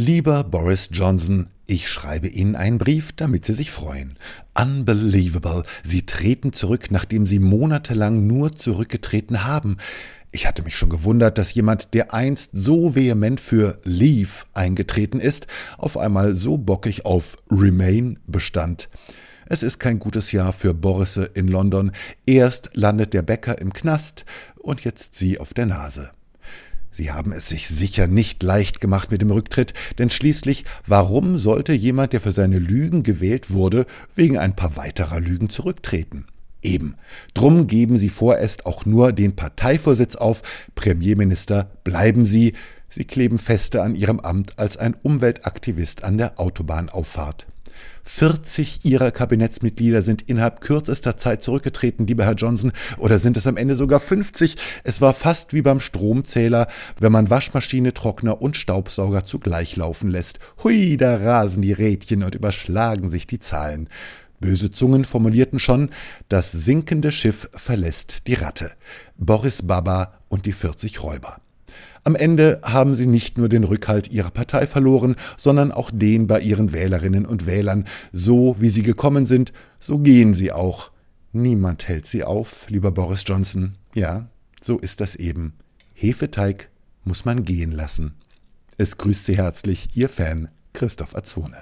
Lieber Boris Johnson, ich schreibe Ihnen einen Brief, damit Sie sich freuen. Unbelievable. Sie treten zurück, nachdem Sie monatelang nur zurückgetreten haben. Ich hatte mich schon gewundert, dass jemand, der einst so vehement für Leave eingetreten ist, auf einmal so bockig auf Remain bestand. Es ist kein gutes Jahr für Borisse in London. Erst landet der Bäcker im Knast und jetzt Sie auf der Nase. Sie haben es sich sicher nicht leicht gemacht mit dem Rücktritt, denn schließlich, warum sollte jemand, der für seine Lügen gewählt wurde, wegen ein paar weiterer Lügen zurücktreten? Eben. Drum geben Sie vorerst auch nur den Parteivorsitz auf. Premierminister, bleiben Sie. Sie kleben feste an Ihrem Amt als ein Umweltaktivist an der Autobahnauffahrt. 40 ihrer Kabinettsmitglieder sind innerhalb kürzester Zeit zurückgetreten, lieber Herr Johnson, oder sind es am Ende sogar 50? Es war fast wie beim Stromzähler, wenn man Waschmaschine, Trockner und Staubsauger zugleich laufen lässt. Hui, da rasen die Rädchen und überschlagen sich die Zahlen. Böse Zungen formulierten schon, das sinkende Schiff verlässt die Ratte. Boris Baba und die 40 Räuber. Am Ende haben sie nicht nur den Rückhalt ihrer Partei verloren, sondern auch den bei ihren Wählerinnen und Wählern. So wie sie gekommen sind, so gehen sie auch. Niemand hält sie auf, lieber Boris Johnson. Ja, so ist das eben. Hefeteig muss man gehen lassen. Es grüßt Sie herzlich Ihr Fan Christoph Azone.